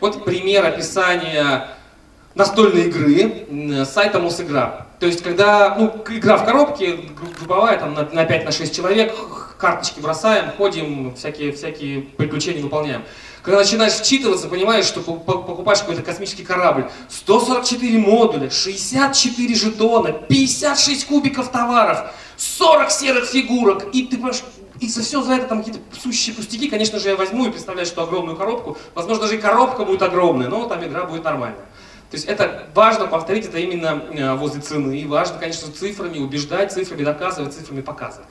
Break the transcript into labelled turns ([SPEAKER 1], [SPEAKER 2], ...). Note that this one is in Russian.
[SPEAKER 1] Вот пример описания настольной игры сайта Мосигра. То есть, когда, ну, игра в коробке, гру- групповая, там, на, на 5-6 человек, х- карточки бросаем, ходим, всякие, всякие приключения выполняем. Когда начинаешь вчитываться, понимаешь, что по- по- покупаешь какой-то космический корабль, 144 модуля, 64 жетона, 56 кубиков товаров, 40 серых фигурок, и ты понимаешь, и за все за это там какие-то сущие пустяки, конечно же, я возьму и представляю, что огромную коробку, возможно, даже и коробка будет огромная, но там игра будет нормальная. То есть это важно повторить это именно э, возле цены, и важно, конечно, цифрами убеждать, цифрами доказывать, цифрами показывать.